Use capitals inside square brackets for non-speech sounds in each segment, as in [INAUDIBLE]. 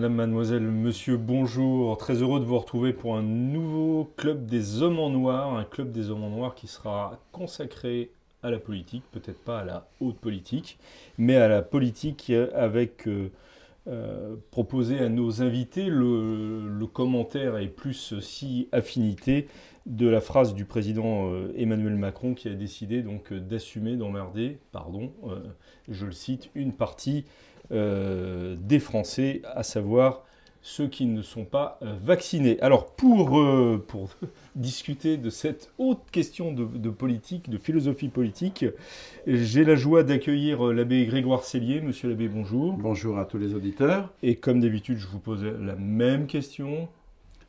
Madame, mademoiselle, monsieur, bonjour. Très heureux de vous retrouver pour un nouveau club des hommes en noir, un club des hommes en noir qui sera consacré à la politique, peut-être pas à la haute politique, mais à la politique avec euh, euh, proposé à nos invités le, commentaire et plus si affinité de la phrase du président euh, Emmanuel Macron qui a décidé donc d'assumer, d'emmerder, pardon, je le cite, une partie des Français, à savoir ceux qui ne sont pas vaccinés. Alors pour, pour [LAUGHS] discuter de cette haute question de, politique, de philosophie politique. J'ai la joie d'accueillir l'abbé Grégoire Cellier. Monsieur l'abbé, bonjour. Bonjour à tous les auditeurs. Et comme d'habitude, je vous pose la même question.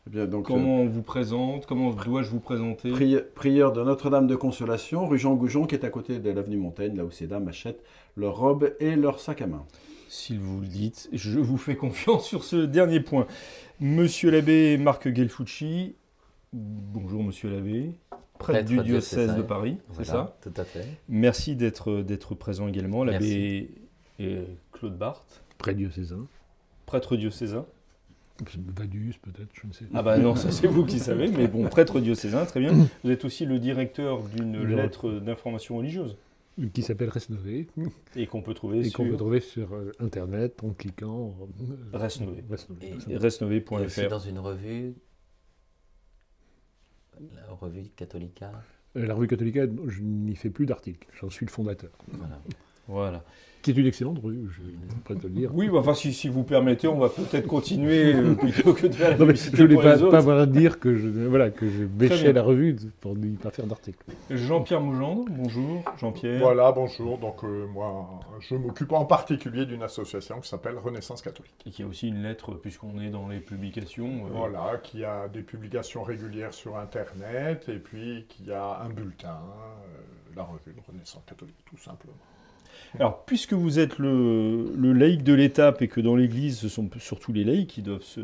Eh bien, donc, comment euh, on vous présente? Comment dois-je vous présenter? Prieur de Notre-Dame de Consolation, rue Jean Goujon, qui est à côté de l'avenue Montaigne, là où ces dames achètent leurs robes et leurs sacs à main. S'il vous le dites, je vous fais confiance sur ce dernier point. Monsieur l'abbé Marc Gelfucci, Bonjour Monsieur l'abbé, prêtre du diocèse de Paris, c'est ça Tout à fait. Merci d'être présent également. L'abbé Claude Barthes. Prêtre diocésain. Prêtre diocésain. Vadius peut-être, je ne sais pas. Ah bah non, ça c'est vous qui savez, mais bon, prêtre diocésain, très bien. Vous êtes aussi le directeur d'une lettre d'information religieuse. Qui s'appelle Resnové. Et qu'on peut trouver et sur... peut trouver sur euh, Internet en cliquant... Resnové. Resnové.fr. C'est dans une revue la revue Catholica euh, La revue Catholica, je n'y fais plus d'articles. J'en suis le fondateur. Voilà. voilà qui est une excellente revue, je suis prêt à te le dire. Oui, enfin, si, si, vous permettez, on va peut-être continuer euh, [LAUGHS] plutôt que de faire la non, mais Je ne voulais pas, dire que je, voilà, que je bêchais la revue pour ne pas faire d'article. Jean-Pierre Mougendre, bonjour. Jean-Pierre. Voilà, bonjour. Donc, euh, moi, je m'occupe en particulier d'une association qui s'appelle Renaissance catholique. Et qui a aussi une lettre, puisqu'on est dans les publications. Euh, voilà, qui a des publications régulières sur Internet, et puis qui a un bulletin, la revue de Renaissance catholique, tout simplement. Alors, puisque vous êtes le, le laïc de l'étape et que dans l'Église, ce sont surtout les laïcs qui doivent se,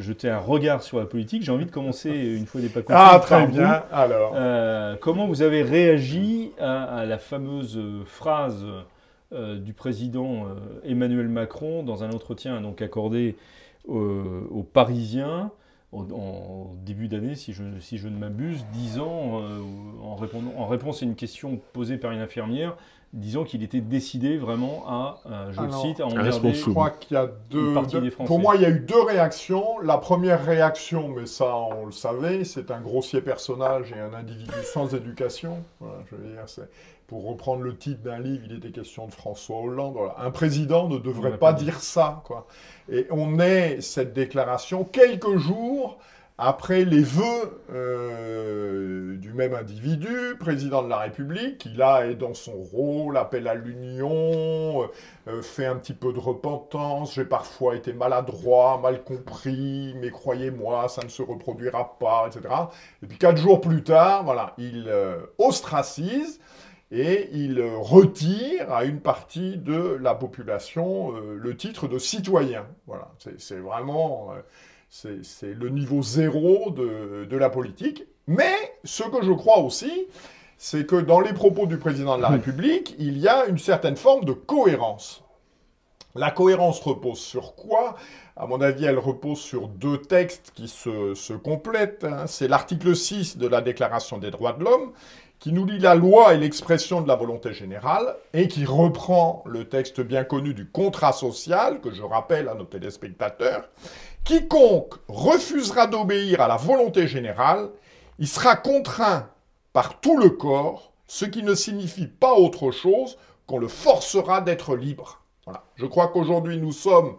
jeter un regard sur la politique, j'ai envie de commencer, une fois n'est pas. Ah, très bien. Alors. Euh, comment vous avez réagi à, la fameuse phrase euh, du président euh, Emmanuel Macron dans un entretien donc accordé aux Parisiens en, début d'année, si je, si je ne m'abuse, disant, en, répondant, en réponse à une question posée par une infirmière, disant qu'il était décidé vraiment à, euh, je le cite, à emmerder Je crois qu'il y a deux, Pour moi, il y a eu deux réactions. La première réaction, mais ça, on le savait, c'est un grossier personnage et un individu sans [LAUGHS] éducation. Voilà, je veux dire, pour reprendre le titre d'un livre, il était question de François Hollande. Un président ne devrait pas dire ça. Quoi. Et on est cette déclaration quelques jours après les vœux euh, du même individu, président de la République, qui là est dans son rôle, appelle à l'union, euh, fait un petit peu de repentance, j'ai parfois été maladroit, mal compris, mais croyez-moi, ça ne se reproduira pas, etc. Et puis quatre jours plus tard, voilà, il euh, ostracise et il retire à une partie de la population le titre de citoyen. Voilà, c'est vraiment c'est le niveau zéro de, la politique. Mais ce que je crois aussi, c'est que dans les propos du président de la République, il y a une certaine forme de cohérence. La cohérence repose sur quoi? À mon avis, elle repose sur deux textes qui se, complètent. Hein. C'est l'article 6 de la Déclaration des droits de l'homme, qui nous lit la loi et l'expression de la volonté générale, et qui reprend le texte bien connu du contrat social, que je rappelle à nos téléspectateurs, Quiconque refusera d'obéir à la volonté générale, il sera contraint par tout le corps, ce qui ne signifie pas autre chose qu'on le forcera d'être libre. Voilà. Je crois qu'aujourd'hui nous sommes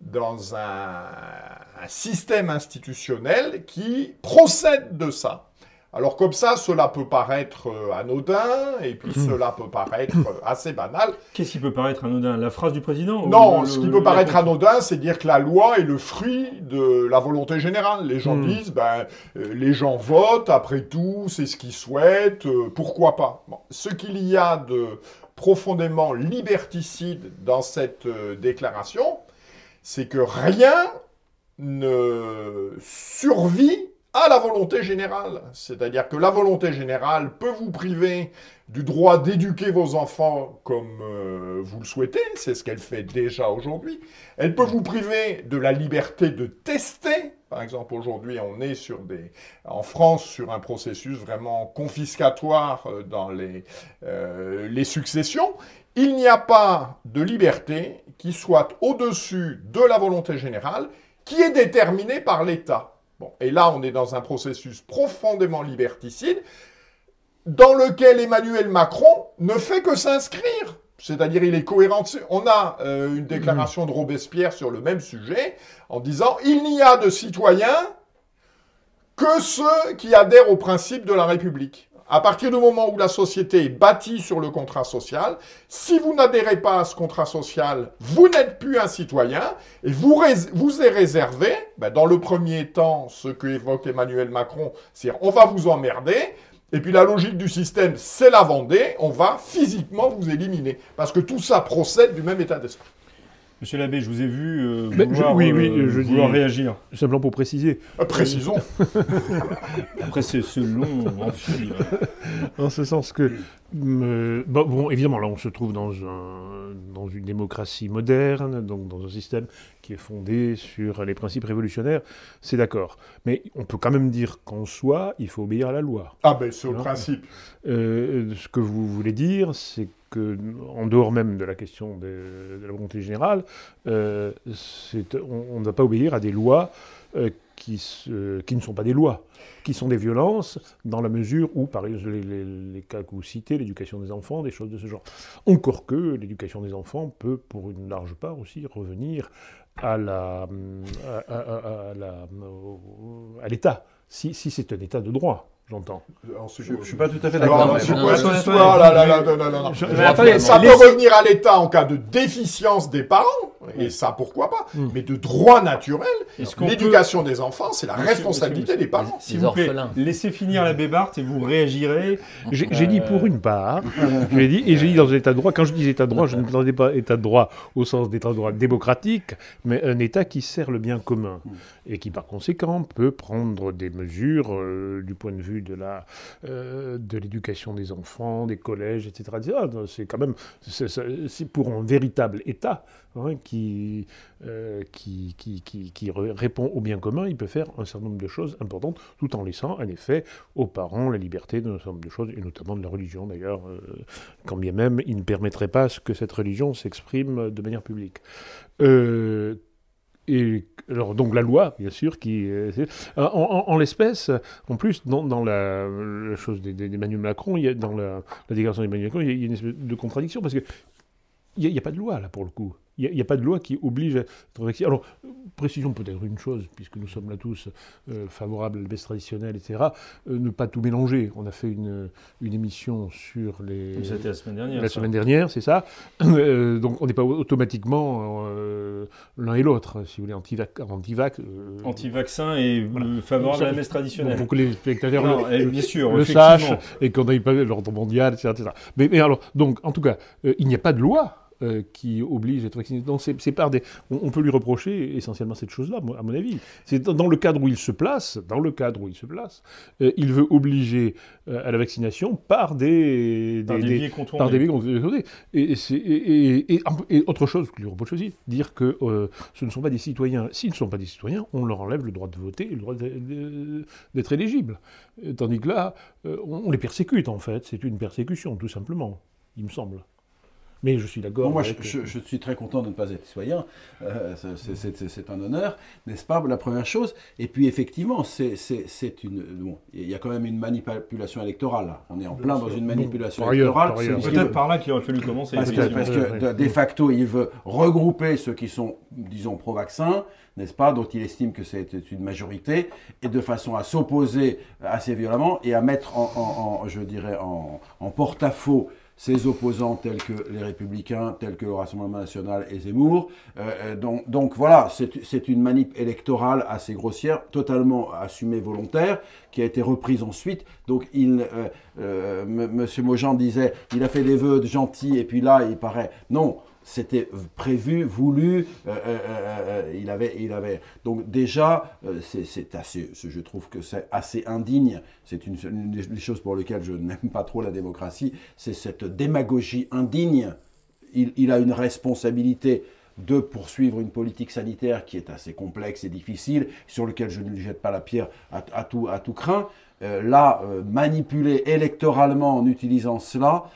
dans un, système institutionnel qui procède de ça. Alors comme ça, cela peut paraître euh, anodin, et puis hmm. cela peut paraître euh, assez banal. Qu'est-ce qui peut paraître anodin? La phrase du président Non, ce qui peut paraître anodin, c'est dire que la loi est le fruit de la volonté générale. Les gens hmm. disent, ben, euh, les gens votent, après tout, c'est ce qu'ils souhaitent, pourquoi pas? Ce qu'il y a de profondément liberticide dans cette déclaration, c'est que rien ne survit à la volonté générale. C'est-à-dire que la volonté générale peut vous priver du droit d'éduquer vos enfants comme euh, vous le souhaitez, c'est ce qu'elle fait déjà aujourd'hui. Elle peut vous priver de la liberté de tester. Par exemple, aujourd'hui, on est sur des, en France sur un processus vraiment confiscatoire euh, dans les, euh, les successions. Il n'y a pas de liberté qui soit au-dessus de la volonté générale qui est déterminée par l'État et là, on est dans un processus profondément liberticide dans lequel Emmanuel Macron ne fait que s'inscrire. C'est-à-dire, il est cohérent. On a euh, une déclaration de Robespierre sur le même sujet en disant il n'y a de citoyens que ceux qui adhèrent au principe de la République à partir du moment où la société est bâtie sur le contrat social, si vous n'adhérez pas à ce contrat social, vous n'êtes plus un citoyen et vous, vous est réservé, ben, dans le premier temps, ce que évoque Emmanuel Macron, c'est on va vous emmerder, et puis la logique du système, c'est la Vendée, on va physiquement vous éliminer. Parce que tout ça procède du même état d'esprit. Monsieur l'abbé, je vous ai vu euh, vouloir, oui, oui, euh, je vouloir réagir. Simplement pour préciser. Euh, précisons. [LAUGHS] Après ce, ce long enfil. [LAUGHS] En ce sens que, bon, évidemment, là, on se trouve dans, un, dans une démocratie moderne, donc dans un système qui est fondé sur les principes révolutionnaires, c'est d'accord. Mais on peut quand même dire qu'en soi, il faut obéir à la loi. Ah ben, c'est le principe. ce que vous voulez dire, c'est en dehors même de la question de, la volonté générale, euh, on ne va pas obéir à des lois euh, qui, ne sont pas des lois, qui sont des violences, dans la mesure où, par exemple, les, cas que vous citez, l'éducation des enfants, des choses de ce genre. Encore que l'éducation des enfants peut, pour une large part aussi, revenir à l'État, si c'est un État de droit j'entends. Je ne suis pas tout à fait d'accord. Ça peut revenir à l'État en cas de déficience des parents, et ça pourquoi pas, mais de droit naturel, l'éducation des enfants, c'est la responsabilité des parents. S'il vous plaît, laissez finir la Bébarte et vous réagirez. J'ai dit pour une part, j'ai dit, et j'ai dit dans un état de droit, quand je dis état de droit, je ne m'entendais pas état de droit au sens d'état de droit démocratique, mais un état qui sert le bien commun, et qui par conséquent peut prendre des mesures euh, du point de vue de la euh, de l'éducation des enfants, des collèges, etc. C'est quand même c'est pour un véritable État hein, qui, euh, qui, qui, qui, répond au bien commun, il peut faire un certain nombre de choses importantes, tout en laissant en effet aux parents la liberté d'un certain nombre de choses, et notamment de la religion d'ailleurs, euh, quand bien même il ne permettrait pas que cette religion s'exprime de manière publique. Et alors donc la loi, bien sûr, qui euh, en, l'espèce, en plus dans, la, chose d'Emmanuel Macron, il y a, dans la, déclaration d'Emmanuel Macron, il y, a, une espèce de contradiction parce que il n'y a, pas de loi là pour le coup. Il n'y a, pas de loi qui oblige à Alors, précisons peut-être une chose, puisque nous sommes là tous euh, favorables à la baisse traditionnelle, etc. Euh, ne pas tout mélanger. On a fait une, une émission sur les. C'était la semaine dernière. La semaine dernière, c'est ça. Euh, donc, on n'est pas automatiquement l'un et l'autre, si vous voulez, anti-vac. Anti-vaccin et favorable à la baisse traditionnelle. Pour que les spectateurs le, bien sûr, le sachent et qu'on n'aille pas l'ordre mondial, etc. Mais, mais alors, donc, en tout cas, il n'y a pas de loi euh, qui oblige à être vacciné. Donc c'est, par des, on, peut lui reprocher essentiellement cette chose-là, à mon avis. C'est dans le cadre où il se place, dans le cadre où il se place, euh, il veut obliger euh, à la vaccination par des, des, par des, biais Par des biais Et, et, et, autre chose que lui reproche aussi, dire que ce ne sont pas des citoyens. S'ils ne sont pas des citoyens, on leur enlève le droit de voter et le droit d'être éligible. Tandis que là, on les persécute en fait. C'est une persécution, tout simplement, il me semble. Mais je suis d'accord. moi, je, suis très content de ne pas être citoyen. Euh, c'est un honneur, n'est-ce pas La première chose. Et puis, effectivement, c'est une. Bon, il y a quand même une manipulation électorale. On est en plein dans une manipulation électorale. C'est peut-être par là qu'il aurait fallu commencer. Parce que, parce que de facto, il veut regrouper ceux qui sont, disons, pro-vaccin, n'est-ce pas, dont il estime que c'est une majorité, et de façon à s'opposer assez violemment et à mettre en, je dirais, en, en porte-à-faux ses opposants tels que les Républicains, tels que le Rassemblement national et Zemmour. Euh, euh, donc, voilà, c'est une manip électorale assez grossière, totalement assumée volontaire, qui a été reprise ensuite. Donc il, euh, Mojan disait, il a fait des vœux de gentils et puis là, il paraît non c'était prévu, voulu. Euh, euh, euh, il avait, il avait. Donc déjà, c'est assez. Je trouve que c'est assez indigne. C'est une, des choses pour lesquelles je n'aime pas trop la démocratie. C'est cette démagogie indigne. Il, a une responsabilité de poursuivre une politique sanitaire qui est assez complexe et difficile, sur lequel je ne lui jette pas la pierre à, tout, à tout craint. là, manipuler électoralement en utilisant cela,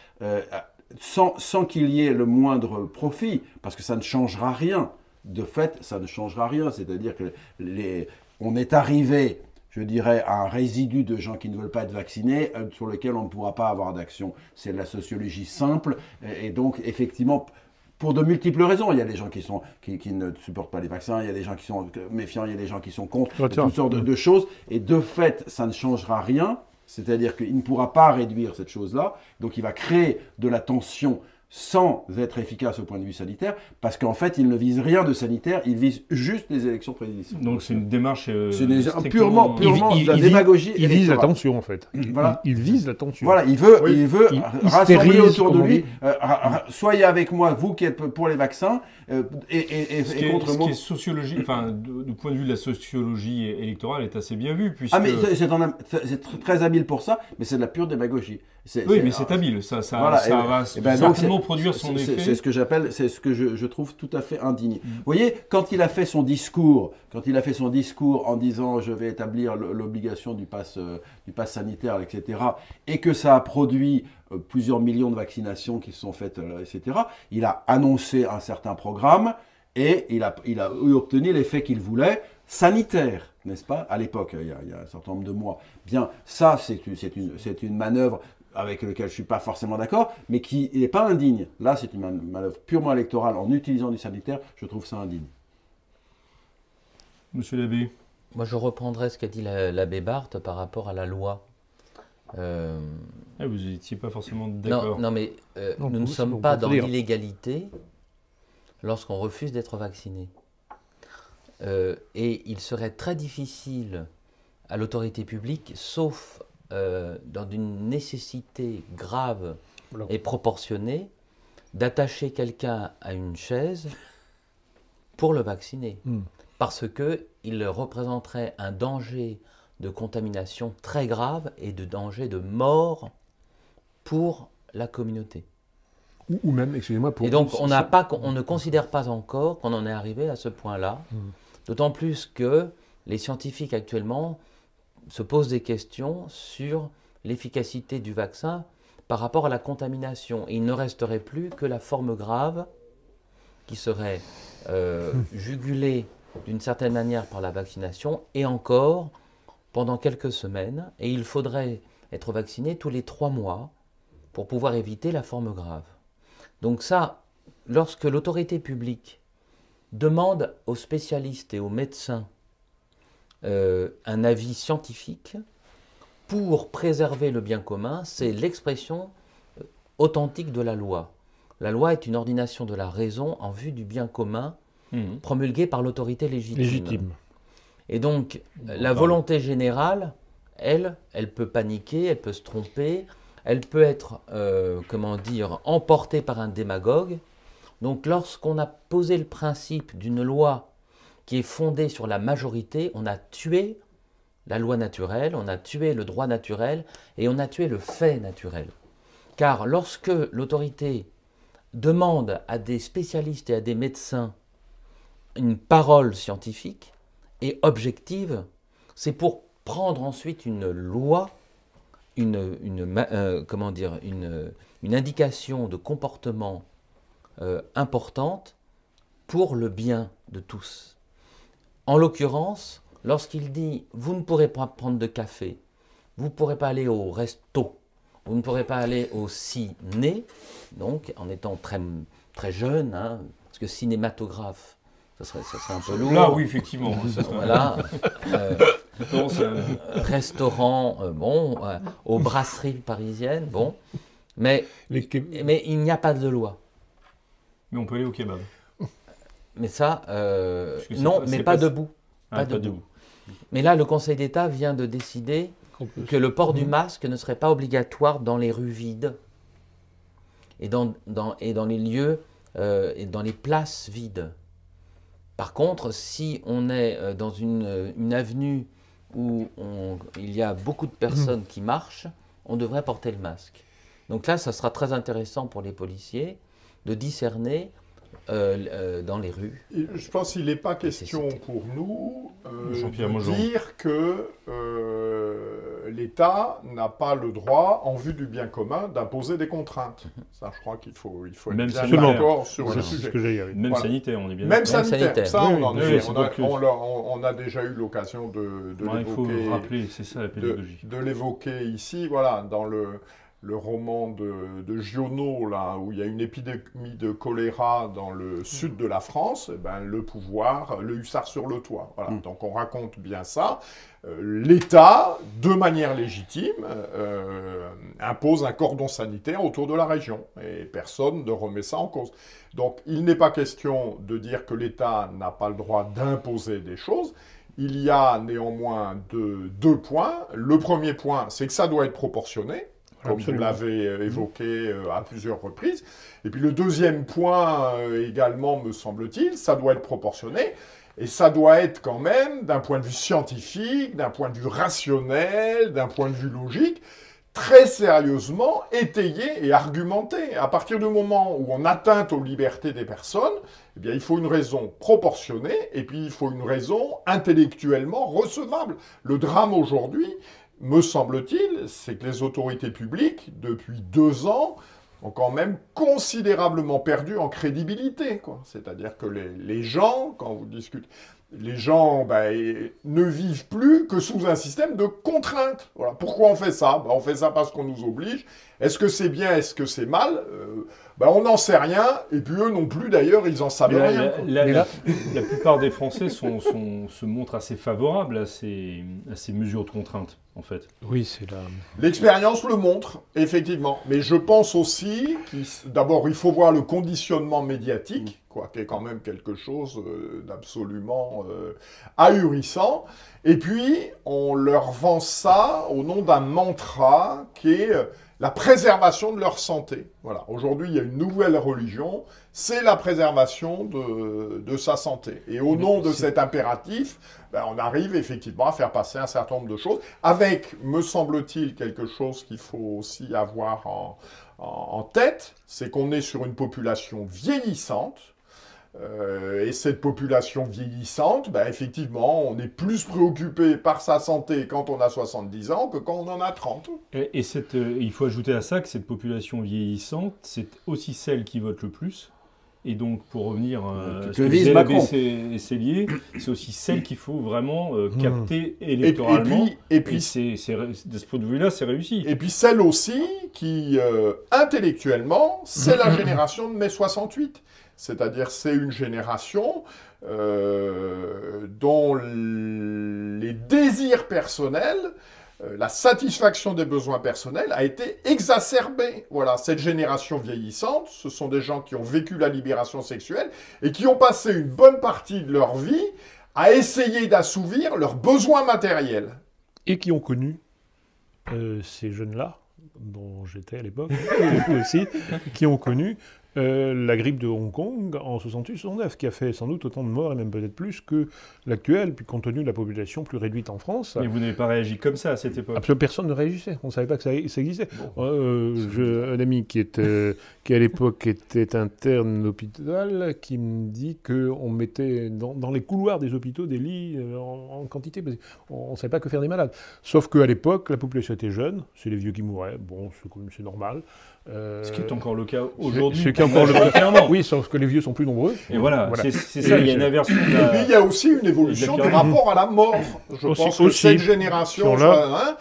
sans, qu'il y ait le moindre profit, parce que ça ne changera rien. De fait, ça ne changera rien. C'est-à-dire que les, on est arrivé, je dirais, à un résidu de gens qui ne veulent pas être vaccinés, euh, sur lequel on ne pourra pas avoir d'action. C'est la sociologie simple. Et, donc, effectivement, pour de multiples raisons. Il y a des gens qui, sont, qui, ne supportent pas les vaccins, il y a des gens qui sont méfiants, il y a des gens qui sont contre, toutes sortes de, choses. Et de fait, ça ne changera rien. C'est-à-dire qu'il ne pourra pas réduire cette chose-là, donc il va créer de la tension sans être efficace au point de vue sanitaire, parce qu'en fait, il ne vise rien de sanitaire, il vise juste les élections présidentielles. Donc c'est une démarche euh, purement, purement de la démagogie. Il, vise la tension, en fait. Voilà. Il, vise la tension. Voilà, il veut, il veut rassembler autour de lui. Euh, soyez avec moi, vous qui êtes pour les vaccins, euh, et, contre moi. Ce qui est sociologie, enfin, du point de vue de la sociologie électorale, est assez bien vu. Puisque... Ah, mais c'est très habile pour ça, mais c'est de la pure démagogie. Oui, mais c'est habile, ça, ça, va eh ben, certainement produire son effet. C'est ce que j'appelle, c'est ce que je, trouve tout à fait indigne. Mm. Vous voyez, quand il a fait son discours, quand il a fait son discours en disant je vais établir l'obligation du pass, euh, du pass sanitaire, etc., et que ça a produit euh, plusieurs millions de vaccinations qui se sont faites, euh, etc., il a annoncé un certain programme et il a, il a obtenu l'effet qu'il voulait sanitaire, n'est-ce pas, à l'époque, il, il, y a un certain nombre de mois. Bien, ça, c'est une manœuvre avec lequel je ne suis pas forcément d'accord, mais qui n'est pas indigne. Là, c'est une manœuvre purement électorale en utilisant du sanitaire, je trouve ça indigne. Monsieur l'abbé Moi, je reprendrai ce qu'a dit l'abbé Barthes par rapport à la loi. Euh, ah, vous n'étiez pas forcément d'accord. Non, mais euh, nous ne sommes pas dans l'illégalité lorsqu'on refuse d'être vacciné. Euh, et il serait très difficile à l'autorité publique, sauf euh, dans une nécessité grave et proportionnée d'attacher quelqu'un à une chaise pour le vacciner. Hmm. Parce qu'il représenterait un danger de contamination très grave et de danger de mort pour la communauté. Ou, même, excusez-moi, pour... Et donc, on, pas, on ne considère pas encore qu'on en est arrivé à ce point-là. Hmm. D'autant plus que les scientifiques actuellement se posent des questions sur l'efficacité du vaccin par rapport à la contamination. il ne resterait plus que la forme grave qui serait euh, jugulée d'une certaine manière par la vaccination et encore pendant quelques semaines. Et il faudrait être vacciné tous les trois mois pour pouvoir éviter la forme grave. Donc ça, lorsque l'autorité publique demande aux spécialistes et aux médecins euh, un avis scientifique pour préserver le bien commun, c'est l'expression euh, authentique de la loi. La loi est une ordination de la raison en vue du bien commun mhm. promulguée par l'autorité légitime. Et donc, la volonté générale, elle, elle peut paniquer, elle peut se tromper, elle peut être, euh, comment dire, emportée par un démagogue. Donc, lorsqu'on a posé le principe d'une loi qui est fondée sur la majorité, on a tué la loi naturelle, on a tué le droit naturel et on a tué le fait naturel. Car lorsque l'autorité demande à des spécialistes et à des médecins une parole scientifique et objective, c'est pour prendre ensuite une loi, une, euh, indication de comportement importante pour le bien de tous. En l'occurrence, lorsqu'il dit vous ne pourrez pas prendre de café, vous ne pourrez pas aller au resto, vous ne pourrez pas aller au ciné, donc en étant très, très jeune, hein, parce que cinématographe, ça serait, ça serait un peu lourd. Là, oui, effectivement. voilà. Euh, restaurant, euh, bon, euh, aux brasseries parisiennes, bon. Mais, mais il n'y a pas de loi. Mais on peut aller au kebab. Mais ça, non, mais pas, debout. Ah, pas, debout. Mais là, le Conseil d'État vient de décider que le port du masque ne serait pas obligatoire dans les rues vides et dans, dans et dans les lieux et dans les places vides. Par contre, si on est euh, dans une, une avenue où il y a beaucoup de personnes qui marchent, on devrait porter le masque. Donc là, ça sera très intéressant pour les policiers de discerner euh, euh, dans les rues. je pense qu'il n'est pas question pour nous euh, de dire que l'État n'a pas le droit, en vue du bien commun, d'imposer des contraintes. Ça, je crois qu'il faut, il faut Même être bien d'accord sur le sujet. Même sanitaire, on est bien Même sanitaire, ça, on, en est, on, a, déjà eu l'occasion de, de l'évoquer. Il faut rappeler, c'est ça la pédagogie. De, de l'évoquer ici, voilà, dans le le roman de, de, Giono, là, où il y a une épidémie de choléra dans le sud de la France, eh ben, le pouvoir, le hussard sur le toit. Voilà. Mm. Donc on raconte bien ça. Euh, L'État, de manière légitime, euh, impose un cordon sanitaire autour de la région, et personne ne remet ça en cause. Donc il n'est pas question de dire que l'État n'a pas le droit d'imposer des choses. Il y a néanmoins deux points. Le premier point, c'est que ça doit être proportionné comme vous l'avez euh, évoqué euh, à plusieurs reprises. Et puis le deuxième point euh, également, me semble-t-il, ça doit être proportionné. Et ça doit être quand même, d'un point de vue scientifique, d'un point de vue rationnel, d'un point de vue logique, très sérieusement étayé et argumenté. À partir du moment où on atteint aux libertés des personnes, eh bien, il faut une raison proportionnée et puis il faut une raison intellectuellement recevable. Le drame aujourd'hui, me semble-t-il, c'est que les autorités publiques, depuis deux ans, ont quand même considérablement perdu en crédibilité. C'est-à-dire que les, gens, quand vous discutez, les gens ben, ne vivent plus que sous un système de contraintes. Voilà. Pourquoi on fait ça? Ben, On fait ça parce qu'on nous oblige. Est-ce que c'est bien? Est-ce que c'est mal? Euh, ben, On n'en sait rien. Et puis eux non plus, d'ailleurs, ils en savent rien. La, plupart des Français se montrent assez favorables à ces, à ces mesures de contrainte en fait. Oui, c'est là. L'expérience le montre, effectivement. Mais je pense aussi d'abord, il faut voir le conditionnement médiatique, quoi, qui est quand même quelque chose euh, d'absolument euh, ahurissant. Et puis, on leur vend ça au nom d'un mantra qui est euh, la préservation de leur santé. Voilà. Aujourd'hui, il y a une nouvelle religion, c'est la préservation de, de, sa santé. Et au nom de cet impératif, ben, on arrive effectivement à faire passer un certain nombre de choses, avec, me semble-t-il, quelque chose qu'il faut aussi avoir en, en, tête, c'est qu'on est sur une population vieillissante, euh, et cette population vieillissante, ben, effectivement, on est plus préoccupé par sa santé quand on a 70 ans que quand on en a 30. Et, cette, euh, il faut ajouter à ça que cette population vieillissante, c'est aussi celle qui vote le plus. Et donc, pour revenir euh, à ce que disait Macron. c'est lié, c'est aussi celle qu'il faut vraiment euh, mmh. capter électoralement. Et puis, et puis de ce point de vue-là, c'est réussi. Et puis celle aussi qui, euh, intellectuellement, c'est la [CLEARS THROAT] génération de mai 68. C'est-à-dire, c'est une génération dont les désirs personnels euh, la satisfaction des besoins personnels a été exacerbée. Voilà, cette génération vieillissante, ce sont des gens qui ont vécu la libération sexuelle et qui ont passé une bonne partie de leur vie à essayer d'assouvir leurs besoins matériels. Et qui ont connu euh, ces jeunes-là, dont j'étais à l'époque, [LAUGHS] aussi, qui ont connu euh, la grippe de Hong Kong en 68-69, qui a fait sans doute autant de morts, et même peut-être plus que l'actuelle, puis compte tenu de la population plus réduite en France. Mais vous n'avez pas réagi comme ça à cette époque Absolument, personne ne réagissait. On ne savait pas que ça, existait. Euh, un ami qui, était, qui à l'époque était interne d'hôpital, qui me dit qu'on mettait dans, les couloirs des hôpitaux des lits euh, en, quantité, on ne savait pas que faire des malades. Sauf qu'à l'époque, la population était jeune, c'est les vieux qui mouraient, bon, c'est normal. Ce qui est encore le cas aujourd'hui. encore le Oui, sauf que les vieux sont plus nombreux. Et voilà, c'est ça, il y a une aversion. Et puis il y a aussi une évolution du rapport à la mort. Je pense que cette génération, hein,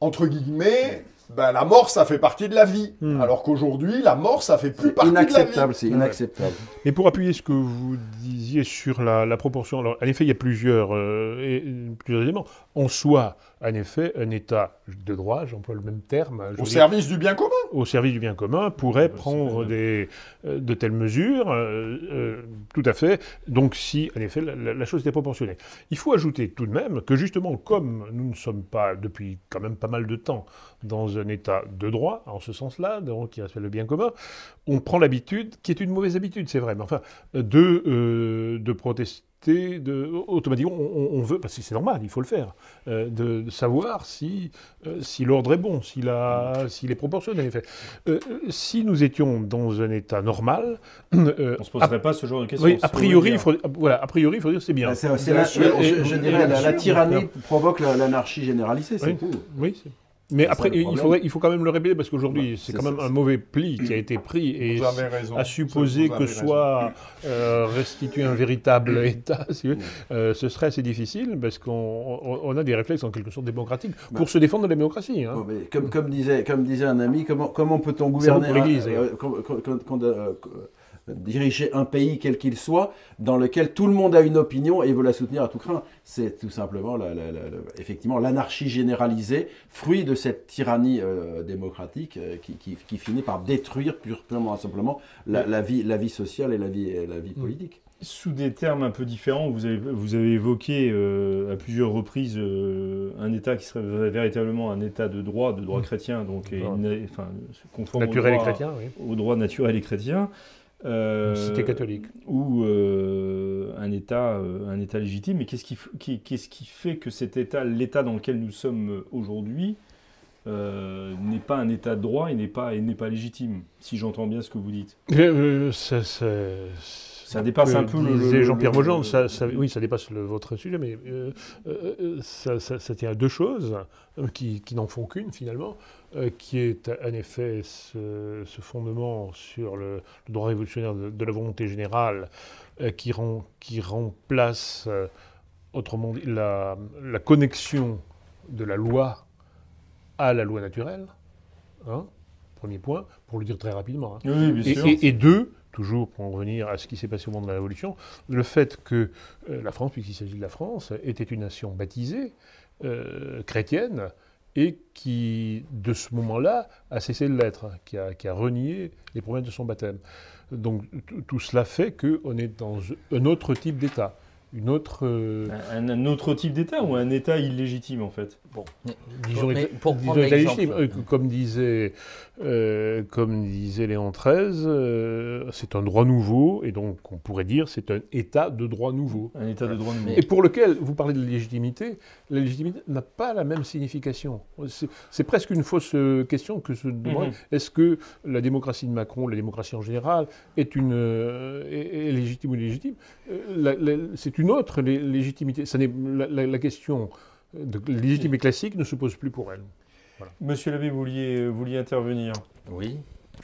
entre guillemets, ben, la mort, ça fait partie de la vie. Hmm. Alors qu'aujourd'hui, la mort, ça fait plus partie de la vie. Inacceptable, c'est inacceptable. Mais pour appuyer ce que vous disiez sur la, proportion, alors en effet, il y a plusieurs, euh, plusieurs éléments. En soi, en effet, un État de droit, j'emploie le même terme. Au service du bien commun Au service du bien commun, pourrait prendre des, euh, de telles mesures, euh, euh, tout à fait. Donc, si, en effet, la, chose était proportionnée. Il faut ajouter tout de même que, justement, comme nous ne sommes pas, depuis quand même pas mal de temps, dans un État de droit, en ce sens-là, qui respecte le bien commun, on prend l'habitude, qui est une mauvaise habitude, c'est vrai, mais enfin, de, de protester de, automatiquement, on, veut, parce que c'est normal, il faut le faire, euh, de, savoir si, euh, si l'ordre est bon, s'il est proportionné. Euh, si nous étions dans un état normal, on ne se poserait pas ce genre de questions. a priori, il faut, voilà, a priori, il faut dire c'est bien. Bah, la, je, dirais la, la tyrannie provoque l'anarchie généralisée, c'est tout. Oui, mais après, il, faudrait, il faut quand même le répéter parce qu'aujourd'hui, c'est quand même un mauvais pli qui a été pris et à supposer que soit euh, restitué un véritable État, euh, ce serait assez difficile parce qu'on a des réflexes en quelque sorte démocratiques pour bah. se défendre de la démocratie. Hein. comme, comme, disait, comme disait un ami, comment, comment peut-on gouverner l'Église diriger un pays quel qu'il soit, dans lequel tout le monde a une opinion et veut la soutenir à tout craint. C'est tout simplement, la, effectivement, l'anarchie généralisée, fruit de cette tyrannie euh, démocratique euh, qui, finit par détruire purement et simplement la, vie, la vie sociale et la vie, la vie mm. politique. Sous des termes un peu différents, vous avez, vous avez évoqué euh, à plusieurs reprises un État qui serait véritablement un État de droit, de droit mm. chrétien, donc enfin, conforme naturel et chrétien, au droit naturel et chrétien. Euh, cité catholique. Ou euh, un, État, euh, un État légitime. Mais qu'est-ce qui, qui fait que cet État, l'État dans lequel nous sommes aujourd'hui, n'est pas un État de droit et n'est pas, et pas légitime, si j'entends bien ce que vous dites? Ça, ça dépasse un peu le. Jean-Pierre Mojan, ça, oui, ça dépasse votre sujet, mais ça, ça, tient à deux choses qui, qui n'en font qu'une finalement. Euh, qui est en effet ce, fondement sur le, droit révolutionnaire de, la volonté générale euh, qui, rend, qui, remplace, euh, autrement dit, la, connexion de la loi à la loi naturelle. Hein, premier point, pour le dire très rapidement. Hein. Oui, bien et, sûr. Et, deux, toujours pour en revenir à ce qui s'est passé au moment de la Révolution, le fait que la France, puisqu'il s'agit de la France, était une nation baptisée, chrétienne, et qui, de ce moment-là, a cessé de l'être, qui a, qui a, renié les promesses de son baptême. Donc tout cela fait qu'on est dans un autre type d'État une autre. Euh, un, autre type d'État ou un État illégitime en fait? Bon, disons, pour disons État légitime. Euh, comme disait, euh, comme disait Léon XIII, c'est un droit nouveau et donc on pourrait dire c'est un État de droit nouveau. Un État de droit nouveau. Et pour lequel vous parlez de légitimité, la légitimité n'a pas la même signification. C'est presque une fausse question que se demander mhm. est-ce que la démocratie de Macron, la démocratie en général, est une est, légitime ou illégitime? C'est une autre légitimité. Ça la, la, question de légitimité classique ne se pose plus pour elle. Monsieur l'abbé, vous vouliez, vouliez intervenir? Oui,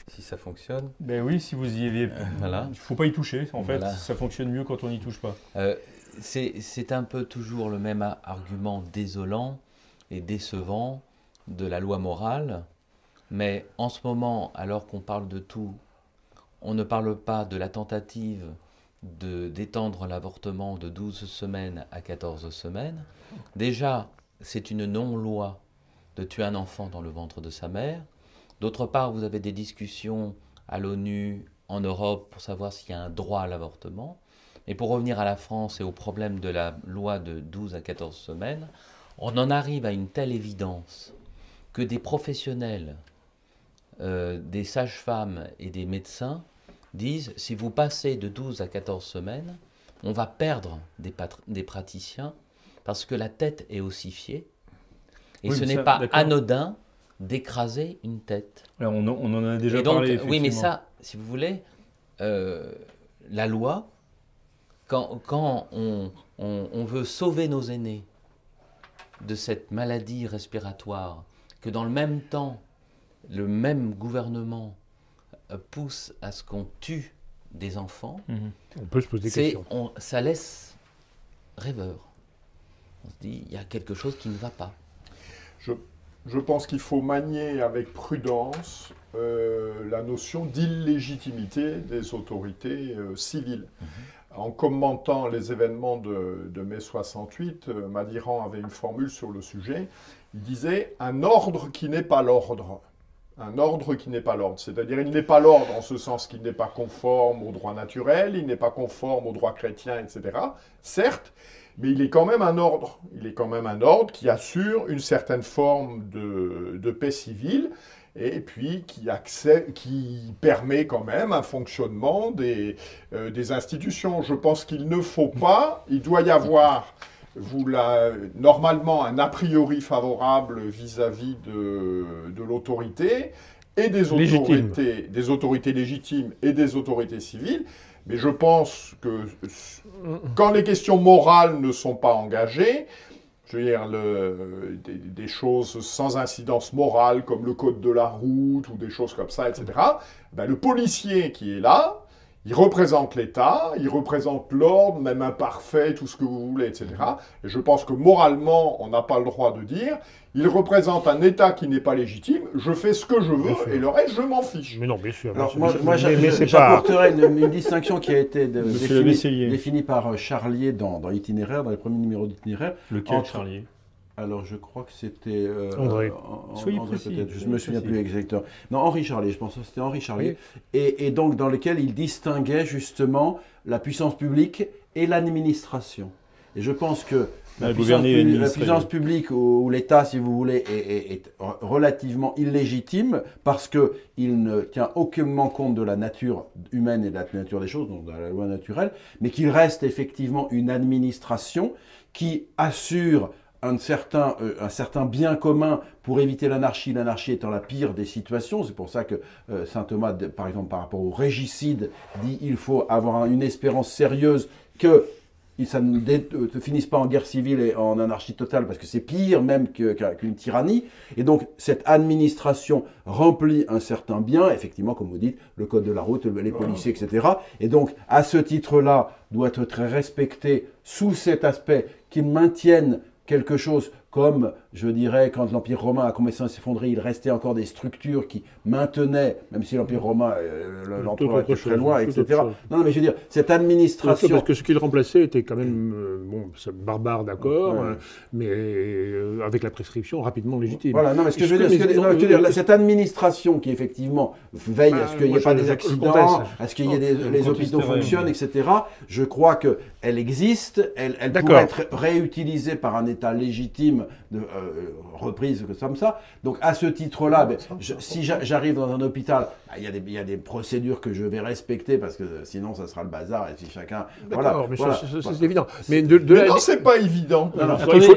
si ça fonctionne. Ben oui, si vous y aviez. voilà. Il ne faut pas y toucher, en fait. Ça fonctionne mieux quand on n'y touche pas. Euh, c'est un peu toujours le même argument désolant et décevant de la loi morale. Mais en ce moment, alors qu'on parle de tout, on ne parle pas de la tentative d'étendre l'avortement de 12 semaines à 14 semaines. Déjà, c'est une non-loi de tuer un enfant dans le ventre de sa mère. D'autre part, vous avez des discussions à l'ONU, en Europe, pour savoir s'il y a un droit à l'avortement. Et pour revenir à la France et au problème de la loi de 12 à 14 semaines, on en arrive à une telle évidence que des professionnels, euh, des sages-femmes et des médecins disent si vous passez de 12 à 14 semaines, on va perdre des, des praticiens parce que la tête est ossifiée. Et ce n'est pas anodin d'écraser une tête. Alors on, en a déjà parlé. Oui, mais ça, si vous voulez, euh, la loi, quand, quand on, on, veut sauver nos aînés de cette maladie respiratoire, que dans le même temps, le même gouvernement pousse à ce qu'on tue des enfants, mhm. on peut se poser des questions. On, ça laisse rêveur. On se dit, il y a quelque chose qui ne va pas. Je, je pense qu'il faut manier avec prudence euh, la notion d'illégitimité des autorités euh, civiles. Mhm. En commentant les événements de, de mai 68, euh, Madiran avait une formule sur le sujet. Il disait un ordre qui n'est pas l'ordre un ordre qui n'est pas l'ordre. C'est-à-dire, il n'est pas l'ordre en ce sens qu'il n'est pas conforme au droit naturel, il n'est pas conforme au droit chrétien, etc. Certes, mais il est quand même un ordre. Il est quand même un ordre qui assure une certaine forme de, paix civile et puis qui, qui, permet quand même un fonctionnement des, euh, des institutions. Je pense qu'il ne faut pas, il doit y avoir vous la, normalement un a priori favorable vis-à-vis de, de l'autorité et des autorités, des autorités légitimes et des autorités civiles. Mais je pense que quand les questions morales ne sont pas engagées, je veux dire, le, des, choses sans incidence morale, comme le code de la route ou des choses comme ça, etc., ben le policier qui est là, il représente l'État, il représente l'ordre, même imparfait, tout ce que vous voulez, etc. Et je pense que moralement, on n'a pas le droit de dire, il représente un État qui n'est pas légitime, je fais ce que je veux, et le reste, je m'en fiche. Mais non, bien sûr. Alors, moi, j'apporterai une, distinction qui a été définie, par euh, Charlier dans, dans l'itinéraire, dans les premiers numéros d'itinéraire. Lequel, Charlier? Alors, je crois que c'était. Euh, André. Soyez précis. Je ne me souviens plus exactement. Non, Henri Charlier, je pense que c'était Henri Charlier. Et, donc, dans lequel il distinguait justement la puissance publique et l'administration. Et je pense que la, puissance, publique ou, l'État, si vous voulez, est, relativement illégitime parce qu'il ne tient aucunement compte de la nature humaine et de la nature des choses, donc de la loi naturelle, mais qu'il reste effectivement une administration qui assure un certain, euh, un certain bien commun pour éviter l'anarchie, l'anarchie étant la pire des situations. C'est pour ça que euh, saint Thomas, par exemple, par rapport au régicide, dit il faut avoir une espérance sérieuse que ça ne euh, finisse pas en guerre civile et en anarchie totale, parce que c'est pire même qu'une tyrannie. Et donc, cette administration remplit un certain bien, effectivement, comme vous dites, le code de la route, les policiers, etc. Et donc, à ce titre-là, doit être respecté sous cet aspect qu'ils maintiennent quelque chose comme, je dirais, quand l'Empire romain a commencé à s'effondrer, il restait encore des structures qui maintenaient, même si l'Empire romain, euh, l'empereur était très loin, etc. Non, mais je veux dire, cette administration... Parce que ce qu'il remplaçait était quand même, euh, bon, barbare, d'accord, euh, mais avec la prescription rapidement légitime. Voilà, non, mais ce que je veux dire, cette administration qui effectivement veille à ce qu'il n'y ait pas des accidents, à ce qu'il y ait des, les hôpitaux fonctionnent, etc., je crois qu'elle existe, elle, elle pourrait être réutilisée par un État légitime de euh, reprise comme ça. Donc à ce titre-là, ben, si j'arrive dans un hôpital, bah, il y, y, a des procédures que je vais respecter parce que sinon ça sera le bazar et si chacun. Voilà, mais c'est évident. Mais, de, non, c'est pas évident.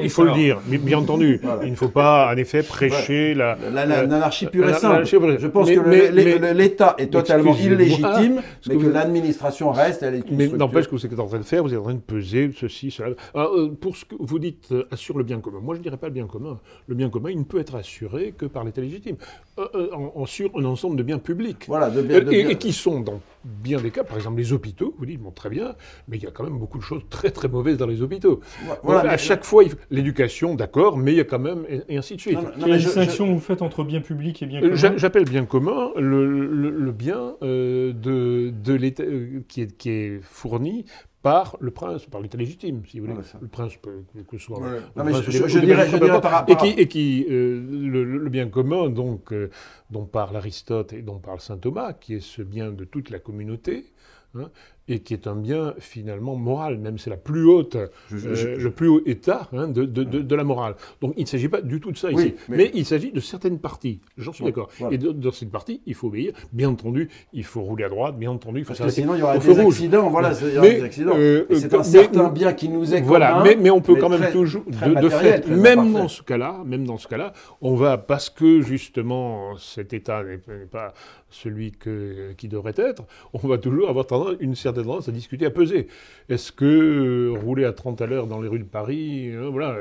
il faut, le dire, mais bien [LAUGHS] entendu, il ne faut pas en effet prêcher la l'anarchie pure et simple. Je pense que l'État est totalement illégitime, mais que, l'administration reste, elle est une Mais n'empêche que vous êtes en train de faire, vous êtes en train de peser ceci, cela. Euh, pour ce que vous dites, euh, assure le bien commun. Moi, je ne dirais pas le bien commun. Le bien commun, il ne peut être assuré que par l'État légitime, euh, euh, en, sur un ensemble de biens publics. Voilà, de euh, et, qui sont dans bien des cas, par exemple les hôpitaux, vous dites, bon, très bien, mais il y a quand même beaucoup de choses très très mauvaises dans les hôpitaux. Voilà, à chaque fois, l'éducation, d'accord, mais il y a quand même, et, ainsi de suite. Quelle distinction vous faites entre bien public et bien commun? J'appelle bien commun le, bien de, de l'État qui est, qui est fourni par le prince, par l'État légitime, si vous voulez. le prince, peut, que ce soit. je, dirais, par, Et qui, et qui euh, le, bien commun, donc, euh, dont parle Aristote et dont parle saint Thomas, qui est ce bien de toute la communauté, hein, et qui est un bien finalement moral, même c'est la plus haute, euh, le plus haut état hein, de, de, de, la morale. Donc il ne s'agit pas du tout de ça ici, mais... il s'agit de certaines parties, j'en suis d'accord. Et dans cette partie, il faut obéir, bien entendu, il faut rouler à droite, bien entendu, il faut Parce que sinon il y aura des accidents, voilà, il y aura des accidents. Euh, c'est un certain bien qui nous est voilà, commun, mais, mais on peut quand même toujours, de, fait, même dans ce cas-là, même dans ce cas-là, on va, parce que justement cet état n'est pas celui que, qui devrait être, on va toujours avoir tendance une certaine tendance à discuter, à peser. Est-ce que euh, rouler à 30 à l'heure dans les rues de Paris, euh, voilà,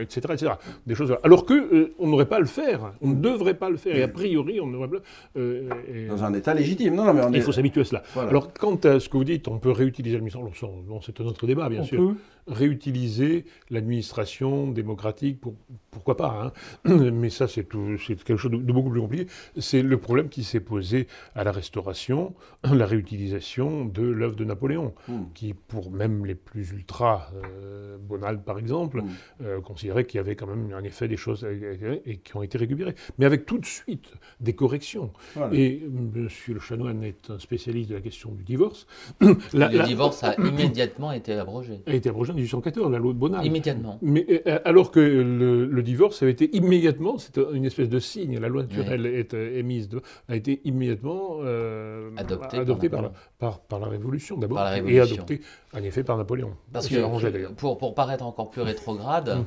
etc., etc. Des choses. Alors que on n'aurait pas à le faire, on ne devrait pas le faire, et a priori, on ne devrait pas. dans un État légitime, non, mais Il faut s'habituer à cela. Alors, quant à ce que vous dites, on peut réutiliser l'administration. Bon, c'est un autre débat, bien sûr réutiliser l'administration démocratique, pour, pourquoi pas, hein [CLEARS THROAT] mais ça c'est quelque chose de, beaucoup plus compliqué. C'est le problème qui s'est posé à la Restauration, [CLEARS THROAT] la réutilisation de l'œuvre de Napoléon, hmm. qui pour même les plus ultra, euh, Bonald par exemple, hmm. euh, considérait qu'il y avait quand même en effet des choses et qui ont été récupérées, mais avec tout de suite des corrections. Et M. Le Chanoine est un spécialiste de la question du divorce. [CLEARS THROAT] le divorce a [CLEARS THROAT] immédiatement été abrogé. A été abrogé 1814, la loi de Bonald. Immédiatement. Mais, euh, alors que le, divorce avait été immédiatement, c'était une espèce de signe, la loi naturelle est euh, émise, a été immédiatement euh, adoptée par, par, par, la Révolution d'abord, et adoptée en effet par Napoléon. Parce que, pour, pour paraître encore plus rétrograde,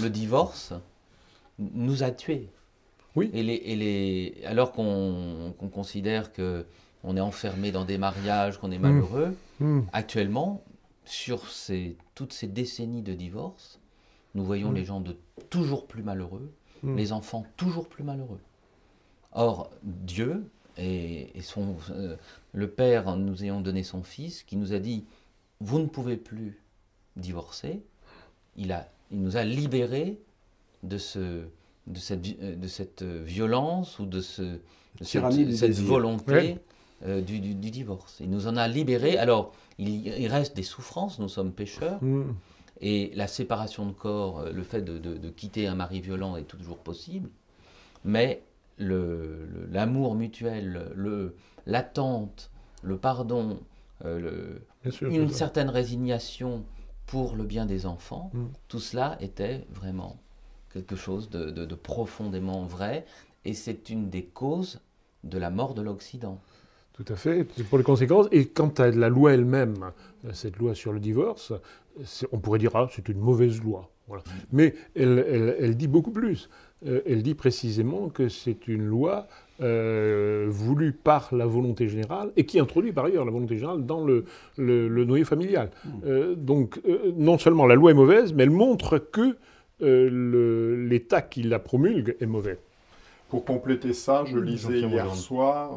le divorce nous a tués. Oui. Et les, et les, alors qu'on considère que on est enfermé dans des mariages, qu'on est malheureux, mmh. Mmh. actuellement, sur ces, toutes ces décennies de divorce, nous voyons mm. les gens de toujours plus malheureux, mm. les enfants toujours plus malheureux. Or, Dieu et, son, euh, le Père, nous ayant donné son Fils, qui nous a dit, vous ne pouvez plus divorcer, il, a, il nous a libérés de, ce, de, cette, euh, de cette violence ou de, ce, cette, volonté euh, du, du, divorce. Il nous en a libérés. Alors, il, reste des souffrances, nous sommes pécheurs. Mm. Et la séparation de corps, euh, le fait de, quitter un mari violent est toujours possible. Mais l'amour mutuel, l'attente, le, pardon, euh, une certaine résignation pour le bien des enfants, mm. tout cela était vraiment quelque chose de profondément vrai. Et c'est une des causes de la mort de l'Occident. Tout à fait, pour les conséquences. Et quant à la loi elle-même, cette loi sur le divorce, on pourrait dire, ah, c'est une mauvaise loi. Mais elle, dit beaucoup plus. Euh, elle dit précisément que c'est une loi euh, voulue par la volonté générale et qui introduit par ailleurs la volonté générale dans le, le, noyau familial. Mmh. Euh, donc non seulement la loi est mauvaise, mais elle montre que l'État qui la promulgue est mauvais. Pour compléter ça, je lisais hier soir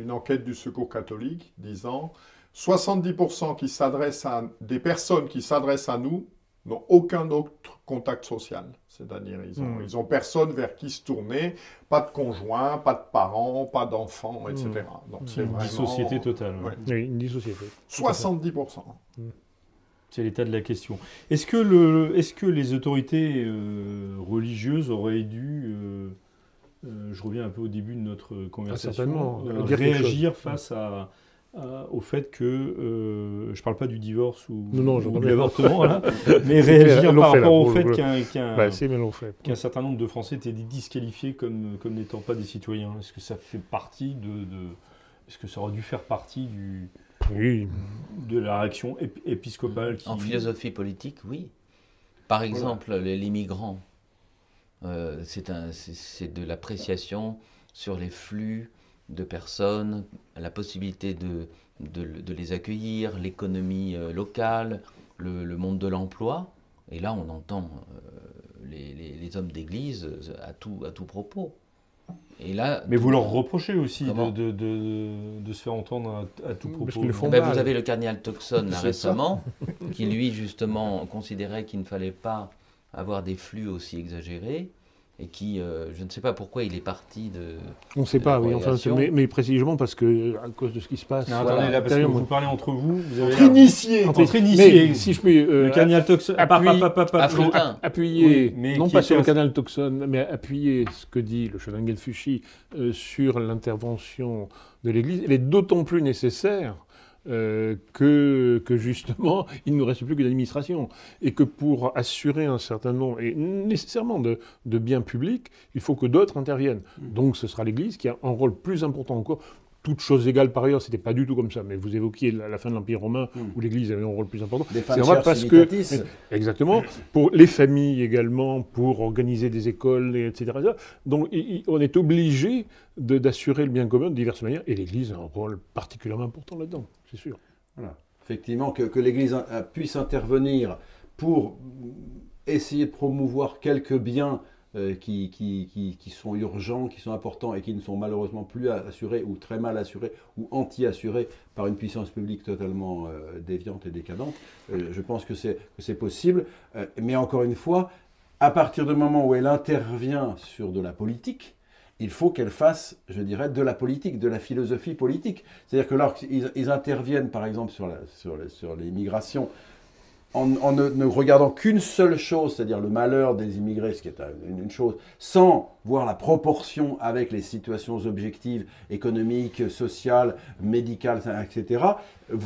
une enquête du Secours catholique disant 70% qui s'adressent à des personnes qui s'adressent à nous n'ont aucun autre contact social. C'est-à-dire, ils ont, hmm. ont personne vers qui se tourner, pas de conjoint, pas de parents, pas d'enfants, etc. Hmm. Donc, c'est une dissociété totale. Oui, une dissociété. 70%. Hmm. C'est l'état de la question. Est-ce que, le, est -ce que les autorités euh, religieuses auraient dû euh, euh, je reviens un peu au début de notre conversation, ah, euh, réagir face à, au fait que, euh, je ne parle pas du divorce ou, de l'avortement, [LAUGHS] mais réagir par rapport au fait qu'un certain nombre de Français étaient disqualifiés comme, comme n'étant pas des citoyens. Est-ce que ça fait partie de... Est-ce que ça aurait dû faire partie du, de la réaction épiscopale En philosophie politique, oui. Par exemple, les migrants euh, c'est de l'appréciation sur les flux de personnes, la possibilité de, de, les accueillir, l'économie euh, locale, le, monde de l'emploi. Et là, on entend euh, les, les, hommes d'église à tout, à tout propos. Et là, Mais vous leur reprochez aussi de, de, de, se faire entendre à, tout propos. Ben, vous avez le cardinal Toxon [LAUGHS] récemment, qui lui justement considérait qu'il ne fallait pas avoir des flux aussi exagérés et qui, euh, je ne sais pas pourquoi il est parti de. On ne sait pas, oui, enfin, mais, précisément parce que, à cause de ce qui se passe. attendez, là, parce que vous parlez entre vous. vous avez entre initiés Entre initiés Si je peux. Euh, le canal Toxon. Appuyer, non pas sur le canal Toxon, mais appuyer ce que dit le Chenangel Fushi euh, sur l'intervention de l'Église. Elle est d'autant plus nécessaire euh, que, que, justement, [LAUGHS] il ne nous reste plus que l'administration. Et que pour assurer un certain nombre, et nécessairement de, de biens publics, il faut que d'autres interviennent. Mmh. Donc ce sera l'Église qui a un rôle plus important encore toutes choses égales par ailleurs, c'était pas du tout comme ça. Mais vous évoquiez la, fin de l'Empire romain hmm. où l'Église avait un rôle plus important. C'est vrai parce que exactement pour les familles également, pour organiser des écoles, etc. Donc on est obligé d'assurer le bien commun de diverses manières. Et l'Église a un rôle particulièrement important là-dedans, c'est sûr. Voilà. Effectivement, que, que l'Église puisse intervenir pour essayer de promouvoir quelques biens euh, qui, qui, qui, sont urgents, qui sont importants et qui ne sont malheureusement plus assurés ou très mal assurés ou anti-assurés par une puissance publique totalement euh, déviante et décadente. Euh, je pense que c'est possible. mais encore une fois, à partir du moment où elle intervient sur de la politique, il faut qu'elle fasse, je dirais, de la politique, de la philosophie politique. C'est-à-dire que lorsqu'ils ils interviennent, par exemple, sur, la, sur les migrations, en, ne, regardant qu'une seule chose, c'est-à-dire le malheur des immigrés, ce qui est une, chose, sans voir la proportion avec les situations objectives, économiques, sociales, médicales, etc.,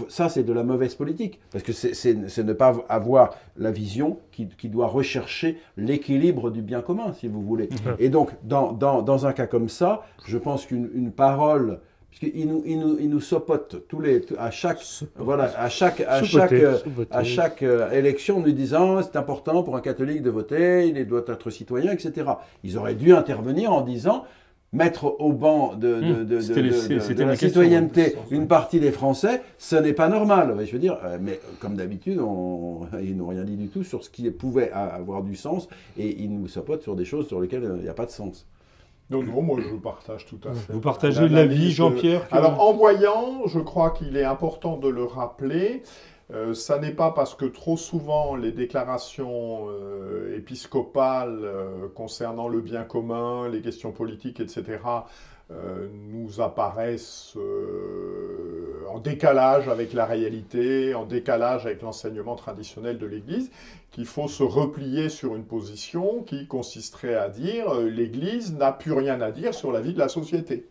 ça c'est de la mauvaise politique. Parce que c'est ne pas avoir la vision qui, doit rechercher l'équilibre du bien commun, si vous voulez. Et donc, dans, dans un cas comme ça, je pense qu'une parole puisqu'il nous, il nous, il nous sopote tous les, à chaque, voilà, à chaque, à chaque, à chaque euh, élection, nous disant c'est important pour un catholique de voter, il doit être citoyen, etc. Ils auraient dû intervenir en disant mettre au banc de, de, hmm. de, la citoyenneté une partie des Français, ce n'est pas normal. Je veux dire, euh, mais comme d'habitude, [LAUGHS] ils n'ont rien dit du tout sur ce qui pouvait avoir du sens et ils nous sopotent sur des choses sur lesquelles euh, il n'y a pas de sens. Non, non, moi je partage tout à fait. Vous partagez l'avis, Jean-Pierre Alors en voyant, je crois qu'il est important de le rappeler. Euh, ça n'est pas parce que trop souvent les déclarations euh, épiscopales euh, concernant le bien commun, les questions politiques, etc., nous apparaissent en décalage avec la réalité, en décalage avec l'enseignement traditionnel de l'Église, qu'il faut se replier sur une position qui consisterait à dire euh, l'Église n'a plus rien à dire sur la vie de la société.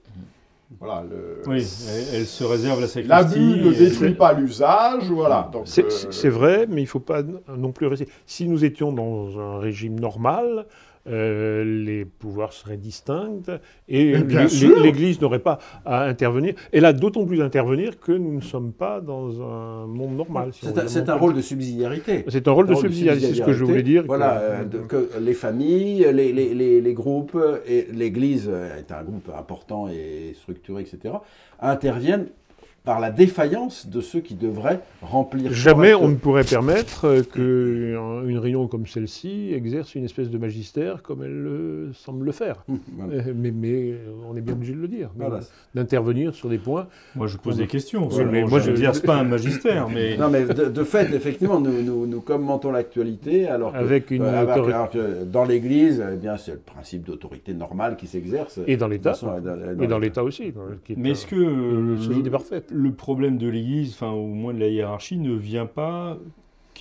Voilà, Oui, elle, se réserve la sacristie. L'abus ne détruit pas l'usage, voilà. Euh, c'est vrai, mais il ne faut pas non plus rester. Si nous étions dans un régime normal, euh, les pouvoirs seraient distincts et l'Église n'aurait pas à intervenir. Elle a d'autant plus à intervenir que nous ne sommes pas dans un monde normal. c'est un, rôle de subsidiarité. C'est un rôle de subsidiarité, c'est ce que je voulais dire. Voilà, euh, que, les familles, les, les, les groupes, et l'Église est un groupe important et structuré, etc., interviennent par la défaillance de ceux qui devraient remplir. Jamais on ne pourrait permettre qu'une réunion comme celle-ci exerce une espèce de magistère comme elle semble le faire. Hum, euh, mais, mais, on est bien obligé de le dire, d'intervenir sur des points. Moi, je pose des questions. mais moi, je n'exerce pas un magistère, mais non, mais de, fait, effectivement, nous, nous, commentons l'actualité, alors que, avec une euh, dans l'Église, eh bien, c'est le principe d'autorité normale qui s'exerce. Et dans l'État. Et dans l'État aussi. mais est-ce que le, parfaite le problème de l'Église, enfin au moins de la hiérarchie, ne vient pas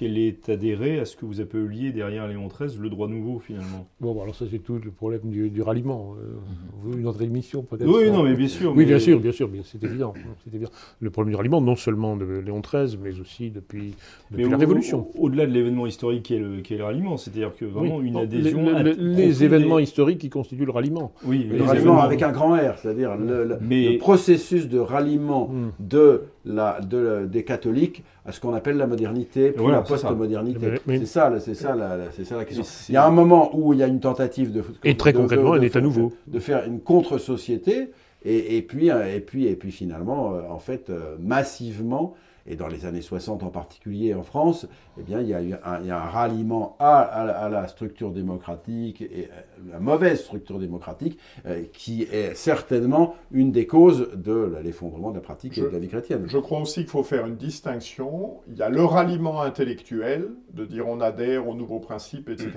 qu'elle est adhérée à ce que vous appeliez derrière Léon XIII le droit nouveau finalement. Bon, bah, alors ça c'est tout le problème du, ralliement. Euh, une autre émission peut-être Oui, non, mais bien sûr. Oui, bien sûr, bien sûr, c'est évident, évident. Le problème du ralliement, non seulement de Léon XIII, mais aussi depuis, la Révolution. Au-delà de l'événement historique qui est le, qui est le ralliement, c'est-à-dire que vraiment une adhésion. Les, événements historiques qui constituent le ralliement. Oui, le ralliement avec un grand R, c'est-à-dire le, processus de ralliement hmm. de la, de, des catholiques à ce qu'on appelle la modernité, puis la post-modernité. C'est ça, c'est ça, c'est ça la question. Il y a un moment où il y a une tentative de et très concrètement nouveau, de faire une contre-société, et, et, puis et puis et puis finalement, euh, en fait, euh, massivement et dans les années 60 en particulier en France, eh bien, il y a eu un, un ralliement à, la structure démocratique, et euh, la mauvaise structure démocratique, euh, qui est certainement une des causes de l'effondrement de la pratique de la vie chrétienne. Je crois aussi qu'il faut faire une distinction. Il y a le ralliement intellectuel, de dire on adhère aux nouveaux principes, etc.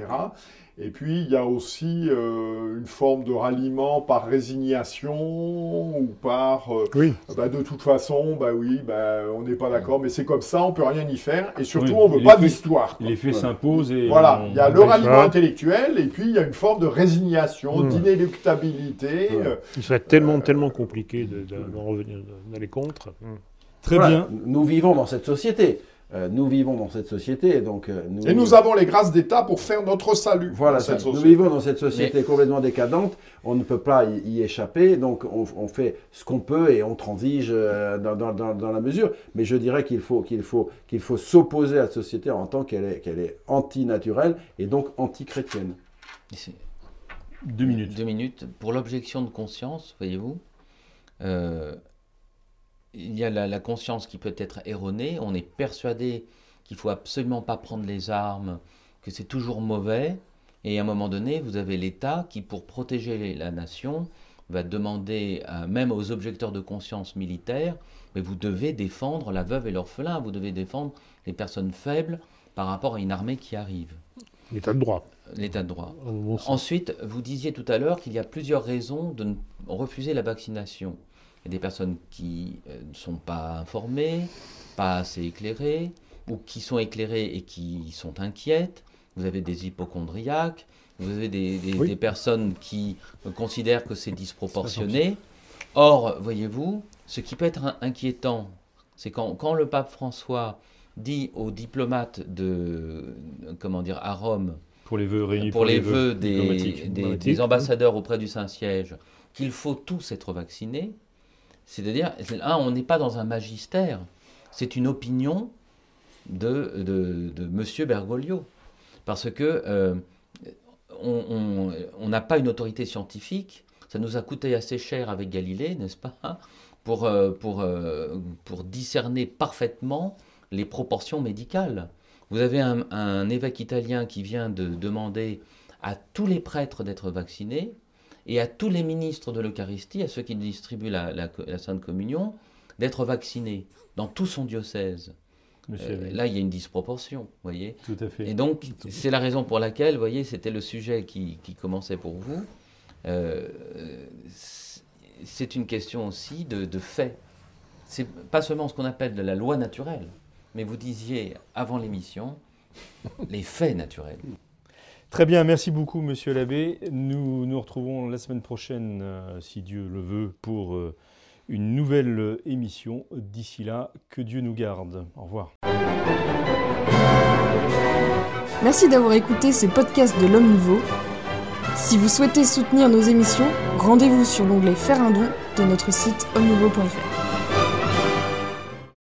Et puis, il y a aussi euh, une forme de ralliement par résignation ou par... Euh, oui. Bah, de toute façon, bah oui, bah, on n'est pas d'accord, mais c'est comme ça, on peut rien y faire. Et surtout, on ne veut pas d'histoire. Les faits s'imposent et... Voilà, il y a le ralliement intellectuel et puis il y a une forme de résignation, mmh. d'inéluctabilité. Euh, il serait tellement, tellement compliqué d'aller contre. Mmh. Très bien. Nous vivons dans cette société. Euh, nous vivons dans cette société. Donc, euh, nous, et nous avons les grâces d'État pour faire notre salut. Voilà, nous vivons dans cette société complètement décadente. On ne peut pas y, échapper. Donc, on, fait ce qu'on peut et on transige euh, dans, la mesure. Mais je dirais qu'il faut, qu'il faut, qu'il faut s'opposer à cette société en tant qu'elle est, qu'elle est antinaturelle et donc anti-chrétienne. Deux minutes. Deux minutes. Pour l'objection de conscience, voyez-vous, il y a la, conscience qui peut être erronée. On est persuadé qu'il faut absolument pas prendre les armes, que c'est toujours mauvais. Et à un moment donné, vous avez l'État qui, pour protéger la nation, va demander, même aux objecteurs de conscience militaire, mais vous devez défendre la veuve et l'orphelin, vous devez défendre les personnes faibles par rapport à une armée qui arrive. L'état de droit. L'état de droit. Ensuite, vous disiez tout à l'heure qu'il y a plusieurs raisons de refuser la vaccination. Il y a des personnes qui euh, ne sont pas informées, pas assez éclairées, ou qui sont éclairées et qui sont inquiètes. Vous avez des hypochondriaques, vous avez des, personnes qui considèrent que c'est disproportionné. Or, voyez-vous, ce qui peut être inquiétant, c'est quand, quand, le pape François dit aux diplomates de, comment dire, à Rome, pour les vœux réunis, pour, les, vœux des, des, ambassadeurs auprès du Saint-Siège, qu'il faut tous être vaccinés, c'est-à-dire, on n'est pas dans un magistère, c'est une opinion de, de, de M. Bergoglio. Parce que euh, on n'a pas une autorité scientifique. Ça nous a coûté assez cher avec Galilée, n'est-ce pas pour, euh, euh, pour discerner parfaitement les proportions médicales. Vous avez un, évêque italien qui vient de demander à tous les prêtres d'être vaccinés et à tous les ministres de l'Eucharistie, à ceux qui distribuent la, la Sainte Communion, d'être vaccinés dans tout son diocèse. Euh, là, il y a une disproportion, voyez. Tout à fait. Et donc, c'est la raison pour laquelle, voyez, c'était le sujet qui, commençait pour vous. Euh, c'est une question aussi de, de fait. C'est pas seulement ce qu'on appelle de la loi naturelle, mais vous disiez avant l'émission les faits naturels. Très bien, merci beaucoup, monsieur l'abbé. Nous nous retrouvons la semaine prochaine, euh, si Dieu le veut, pour une nouvelle émission. D'ici là, que Dieu nous garde. Au revoir. Merci d'avoir écouté ce podcast de l'Homme Nouveau. Si vous souhaitez soutenir nos émissions, rendez-vous sur l'onglet Faire un don de notre site homme